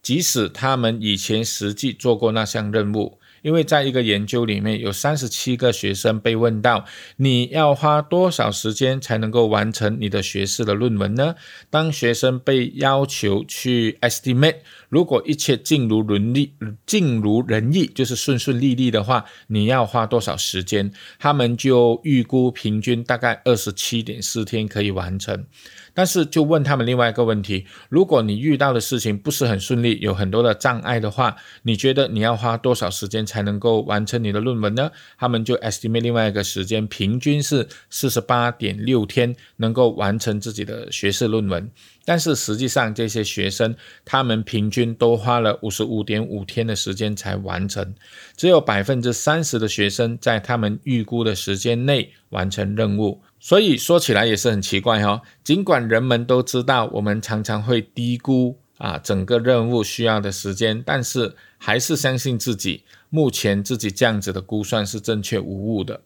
即使他们以前实际做过那项任务。因为在一个研究里面有三十七个学生被问到，你要花多少时间才能够完成你的学士的论文呢？当学生被要求去 estimate，如果一切尽如人意，尽如人意，就是顺顺利利的话，你要花多少时间？他们就预估平均大概二十七点四天可以完成。但是就问他们另外一个问题：如果你遇到的事情不是很顺利，有很多的障碍的话，你觉得你要花多少时间才能够完成你的论文呢？他们就 estimate 另外一个时间，平均是四十八点六天能够完成自己的学士论文。但是实际上，这些学生他们平均都花了五十五点五天的时间才完成，只有百分之三十的学生在他们预估的时间内完成任务。所以说起来也是很奇怪哈，尽管人们都知道我们常常会低估啊整个任务需要的时间，但是还是相信自己目前自己这样子的估算是正确无误的。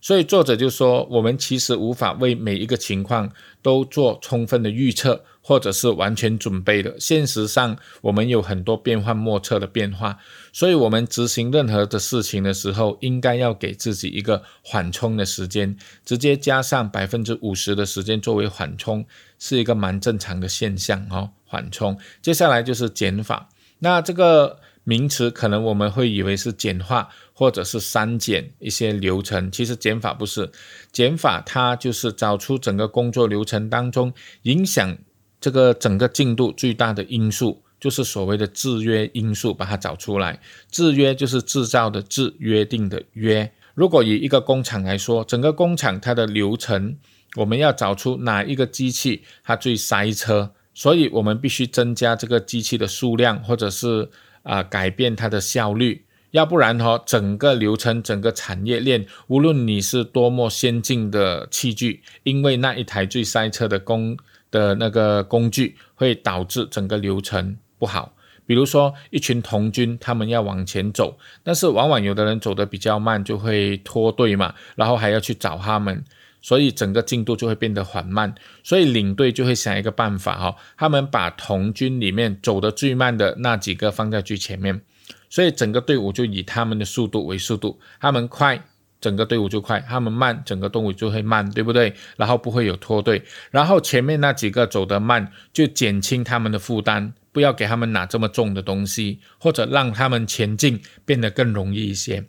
所以作者就说，我们其实无法为每一个情况都做充分的预测，或者是完全准备的。现实上，我们有很多变幻莫测的变化，所以我们执行任何的事情的时候，应该要给自己一个缓冲的时间，直接加上百分之五十的时间作为缓冲，是一个蛮正常的现象哦。缓冲，接下来就是减法，那这个。名词可能我们会以为是简化或者是删减一些流程，其实减法不是，减法它就是找出整个工作流程当中影响这个整个进度最大的因素，就是所谓的制约因素，把它找出来。制约就是制造的制，约定的约。如果以一个工厂来说，整个工厂它的流程，我们要找出哪一个机器它最塞车，所以我们必须增加这个机器的数量，或者是。啊，改变它的效率，要不然哈，整个流程、整个产业链，无论你是多么先进的器具，因为那一台最塞车的工的那个工具，会导致整个流程不好。比如说，一群童军，他们要往前走，但是往往有的人走得比较慢，就会脱队嘛，然后还要去找他们。所以整个进度就会变得缓慢，所以领队就会想一个办法哈，他们把童军里面走得最慢的那几个放在最前面，所以整个队伍就以他们的速度为速度，他们快，整个队伍就快；他们慢，整个队伍就会慢，对不对？然后不会有脱队，然后前面那几个走得慢，就减轻他们的负担，不要给他们拿这么重的东西，或者让他们前进变得更容易一些。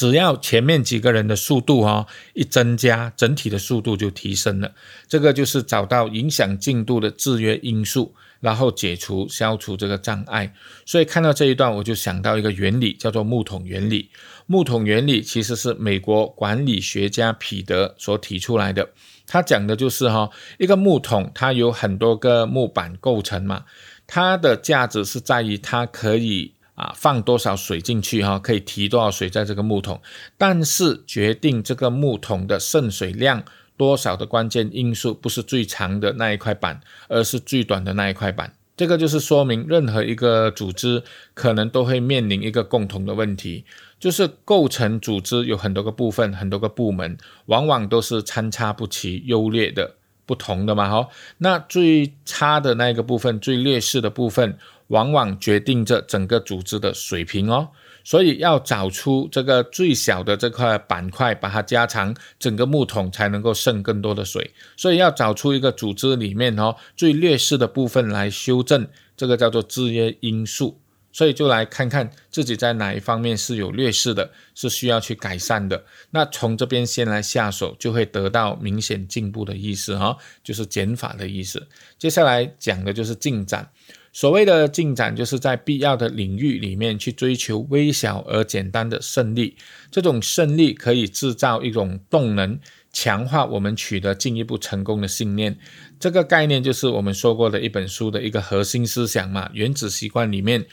只要前面几个人的速度哈一增加，整体的速度就提升了。这个就是找到影响进度的制约因素，然后解除、消除这个障碍。所以看到这一段，我就想到一个原理，叫做木桶原理。木桶原理其实是美国管理学家彼得所提出来的。他讲的就是哈，一个木桶它有很多个木板构成嘛，它的价值是在于它可以。啊，放多少水进去哈，可以提多少水在这个木桶，但是决定这个木桶的渗水量多少的关键因素不是最长的那一块板，而是最短的那一块板。这个就是说明任何一个组织可能都会面临一个共同的问题，就是构成组织有很多个部分、很多个部门，往往都是参差不齐、优劣的不同的嘛哈。那最差的那个部分、最劣势的部分。往往决定着整个组织的水平哦，所以要找出这个最小的这块板块，把它加长，整个木桶才能够渗更多的水。所以要找出一个组织里面哦最劣势的部分来修正，这个叫做制约因素。所以就来看看自己在哪一方面是有劣势的，是需要去改善的。那从这边先来下手，就会得到明显进步的意思哈，就是减法的意思。接下来讲的就是进展。所谓的进展，就是在必要的领域里面去追求微小而简单的胜利。这种胜利可以制造一种动能，强化我们取得进一步成功的信念。这个概念就是我们说过的一本书的一个核心思想嘛，《原子习惯》里面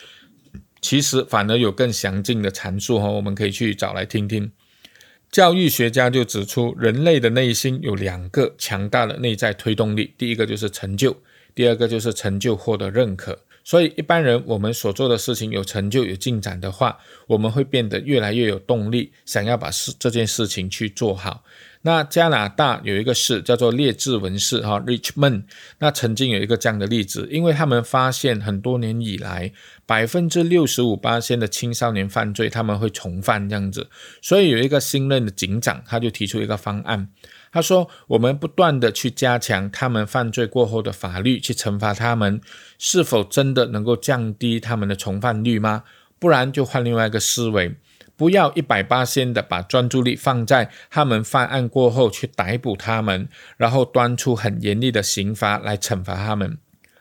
其实反而有更详尽的阐述哈，我们可以去找来听听。教育学家就指出，人类的内心有两个强大的内在推动力，第一个就是成就。第二个就是成就获得认可，所以一般人我们所做的事情有成就有进展的话，我们会变得越来越有动力，想要把事这件事情去做好。那加拿大有一个市叫做列治文市哈 Richmond，那曾经有一个这样的例子，因为他们发现很多年以来百分之六十五八千的青少年犯罪他们会重犯这样子，所以有一个新任的警长他就提出一个方案。他说：“我们不断的去加强他们犯罪过后的法律，去惩罚他们，是否真的能够降低他们的重犯率吗？不然就换另外一个思维，不要一百八千的把专注力放在他们犯案过后去逮捕他们，然后端出很严厉的刑罚来惩罚他们。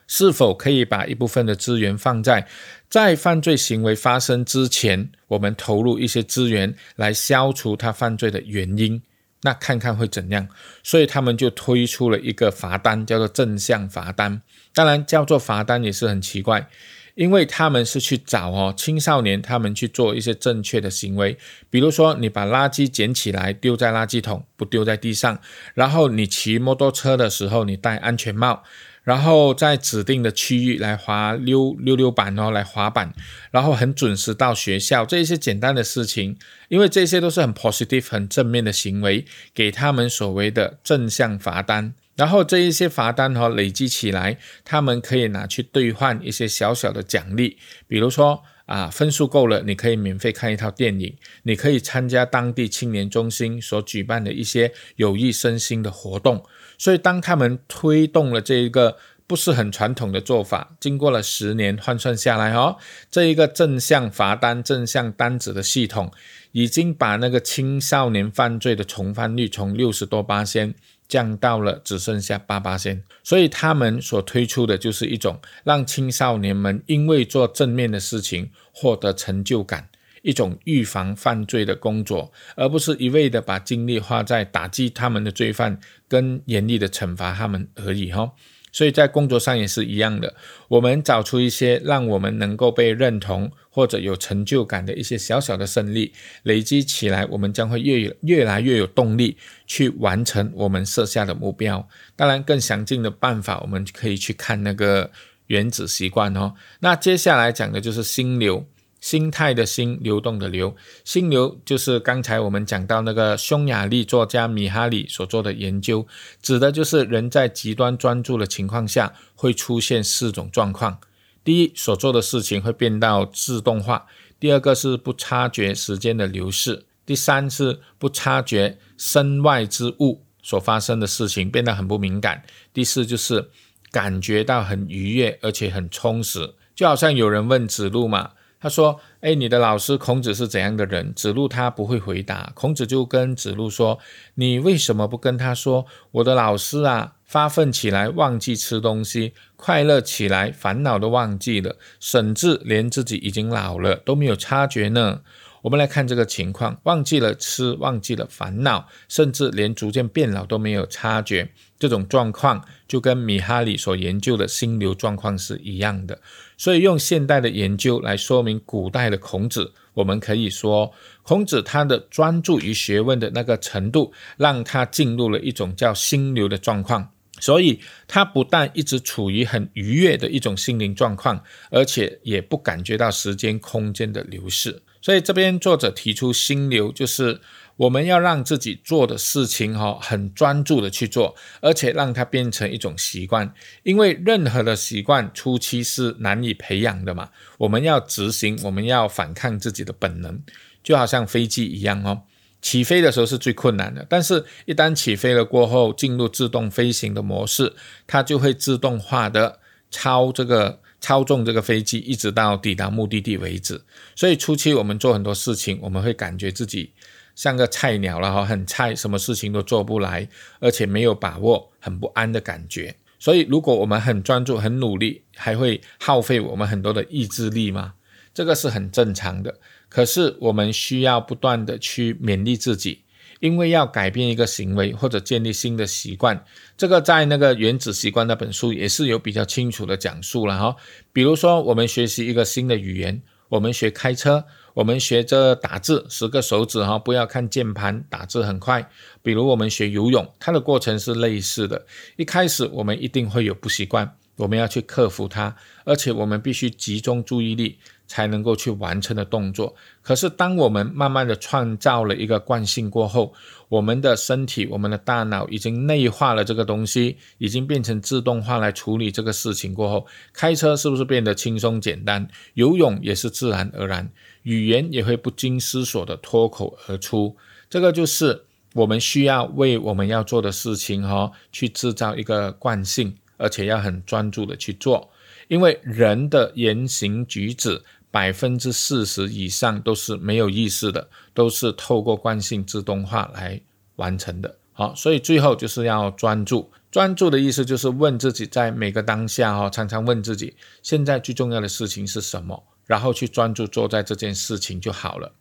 是否可以把一部分的资源放在在犯罪行为发生之前，我们投入一些资源来消除他犯罪的原因？那看看会怎样？所以他们就推出了一个罚单，叫做正向罚单。当然，叫做罚单也是很奇怪，因为他们是去找哦青少年，他们去做一些正确的行为，比如说你把垃圾捡起来丢在垃圾桶，不丢在地上，然后你骑摩托车的时候你戴安全帽。然后在指定的区域来滑溜溜溜板哦，来滑板，然后很准时到学校，这一些简单的事情，因为这些都是很 positive 很正面的行为，给他们所谓的正向罚单。然后这一些罚单哈累积起来，他们可以拿去兑换一些小小的奖励，比如说啊分数够了，你可以免费看一套电影，你可以参加当地青年中心所举办的一些有益身心的活动。所以，当他们推动了这一个不是很传统的做法，经过了十年换算下来，哦，这一个正向罚单、正向单子的系统，已经把那个青少年犯罪的重犯率从六十多八仙降到了只剩下八八仙。所以，他们所推出的就是一种让青少年们因为做正面的事情获得成就感。一种预防犯罪的工作，而不是一味的把精力花在打击他们的罪犯跟严厉的惩罚他们而已哈。所以在工作上也是一样的，我们找出一些让我们能够被认同或者有成就感的一些小小的胜利，累积起来，我们将会越越来越有动力去完成我们设下的目标。当然，更详尽的办法，我们可以去看那个原子习惯哦。那接下来讲的就是心流。心态的心，流动的流，心流就是刚才我们讲到那个匈牙利作家米哈里所做的研究，指的就是人在极端专注的情况下会出现四种状况：第一，所做的事情会变到自动化；第二个是不察觉时间的流逝；第三是不察觉身外之物所发生的事情，变得很不敏感；第四就是感觉到很愉悦而且很充实，就好像有人问子路嘛。他说：“哎，你的老师孔子是怎样的人？”子路他不会回答。孔子就跟子路说：“你为什么不跟他说，我的老师啊，发奋起来忘记吃东西，快乐起来烦恼都忘记了，甚至连自己已经老了都没有察觉呢？”我们来看这个情况：忘记了吃，忘记了烦恼，甚至连逐渐变老都没有察觉。这种状况就跟米哈里所研究的心流状况是一样的。所以用现代的研究来说明古代的孔子，我们可以说，孔子他的专注于学问的那个程度，让他进入了一种叫心流的状况。所以他不但一直处于很愉悦的一种心灵状况，而且也不感觉到时间空间的流逝。所以这边作者提出心流，就是我们要让自己做的事情哈很专注的去做，而且让它变成一种习惯。因为任何的习惯初期是难以培养的嘛，我们要执行，我们要反抗自己的本能，就好像飞机一样哦，起飞的时候是最困难的，但是一旦起飞了过后，进入自动飞行的模式，它就会自动化的操这个。操纵这个飞机一直到抵达目的地为止，所以初期我们做很多事情，我们会感觉自己像个菜鸟了哈，很菜，什么事情都做不来，而且没有把握，很不安的感觉。所以如果我们很专注、很努力，还会耗费我们很多的意志力吗？这个是很正常的。可是我们需要不断的去勉励自己。因为要改变一个行为或者建立新的习惯，这个在那个《原子习惯》那本书也是有比较清楚的讲述了哈。比如说，我们学习一个新的语言，我们学开车，我们学着打字，十个手指哈，不要看键盘，打字很快。比如我们学游泳，它的过程是类似的。一开始我们一定会有不习惯，我们要去克服它，而且我们必须集中注意力。才能够去完成的动作。可是，当我们慢慢的创造了一个惯性过后，我们的身体、我们的大脑已经内化了这个东西，已经变成自动化来处理这个事情过后，开车是不是变得轻松简单？游泳也是自然而然，语言也会不经思索的脱口而出。这个就是我们需要为我们要做的事情哈，去制造一个惯性，而且要很专注的去做，因为人的言行举止。百分之四十以上都是没有意识的，都是透过惯性自动化来完成的。好，所以最后就是要专注。专注的意思就是问自己，在每个当下哈，常常问自己，现在最重要的事情是什么，然后去专注做在这件事情就好了。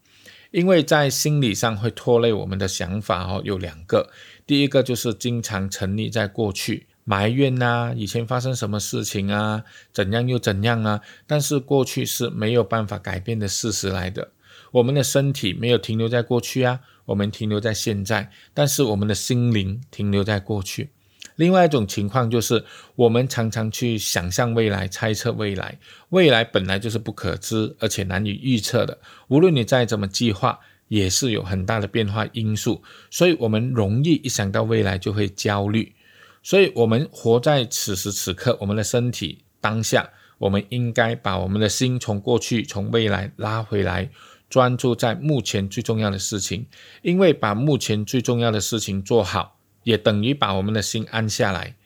因为在心理上会拖累我们的想法哦，有两个，第一个就是经常沉溺在过去。埋怨呐，以前发生什么事情啊？怎样又怎样啊？但是过去是没有办法改变的事实来的。我们的身体没有停留在过去啊，我们停留在现在。但是我们的心灵停留在过去。另外一种情况就是，我们常常去想象未来，猜测未来。未来本来就是不可知，而且难以预测的。无论你再怎么计划，也是有很大的变化因素。所以，我们容易一想到未来就会焦虑。所以，我们活在此时此刻，我们的身体当下，我们应该把我们的心从过去、从未来拉回来，专注在目前最重要的事情。因为把目前最重要的事情做好，也等于把我们的心安下来。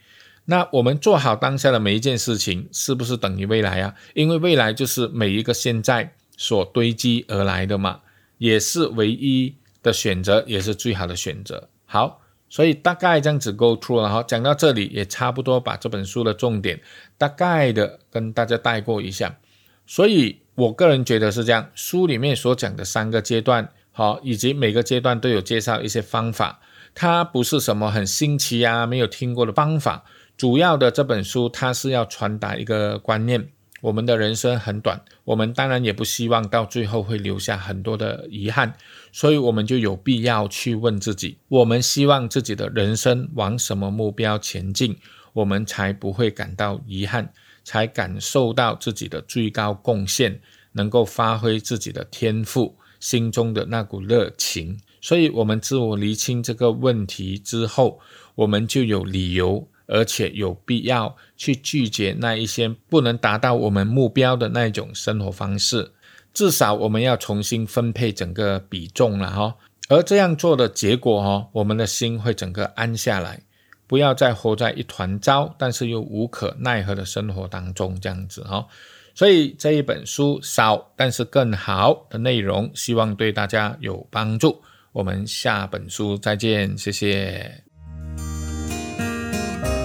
那我们做好当下的每一件事情，是不是等于未来啊？因为未来就是每一个现在所堆积而来的嘛，也是唯一的选择，也是最好的选择。好。所以大概这样子 go through 了哈，讲到这里也差不多把这本书的重点大概的跟大家带过一下。所以我个人觉得是这样，书里面所讲的三个阶段，好，以及每个阶段都有介绍一些方法，它不是什么很新奇啊，没有听过的方法。主要的这本书它是要传达一个观念。我们的人生很短，我们当然也不希望到最后会留下很多的遗憾，所以我们就有必要去问自己：我们希望自己的人生往什么目标前进，我们才不会感到遗憾，才感受到自己的最高贡献，能够发挥自己的天赋，心中的那股热情。所以，我们自我厘清这个问题之后，我们就有理由。而且有必要去拒绝那一些不能达到我们目标的那一种生活方式，至少我们要重新分配整个比重了哈。而这样做的结果哈，我们的心会整个安下来，不要再活在一团糟，但是又无可奈何的生活当中这样子哈。所以这一本书少但是更好的内容，希望对大家有帮助。我们下本书再见，谢谢。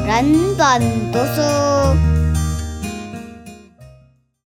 人本读书。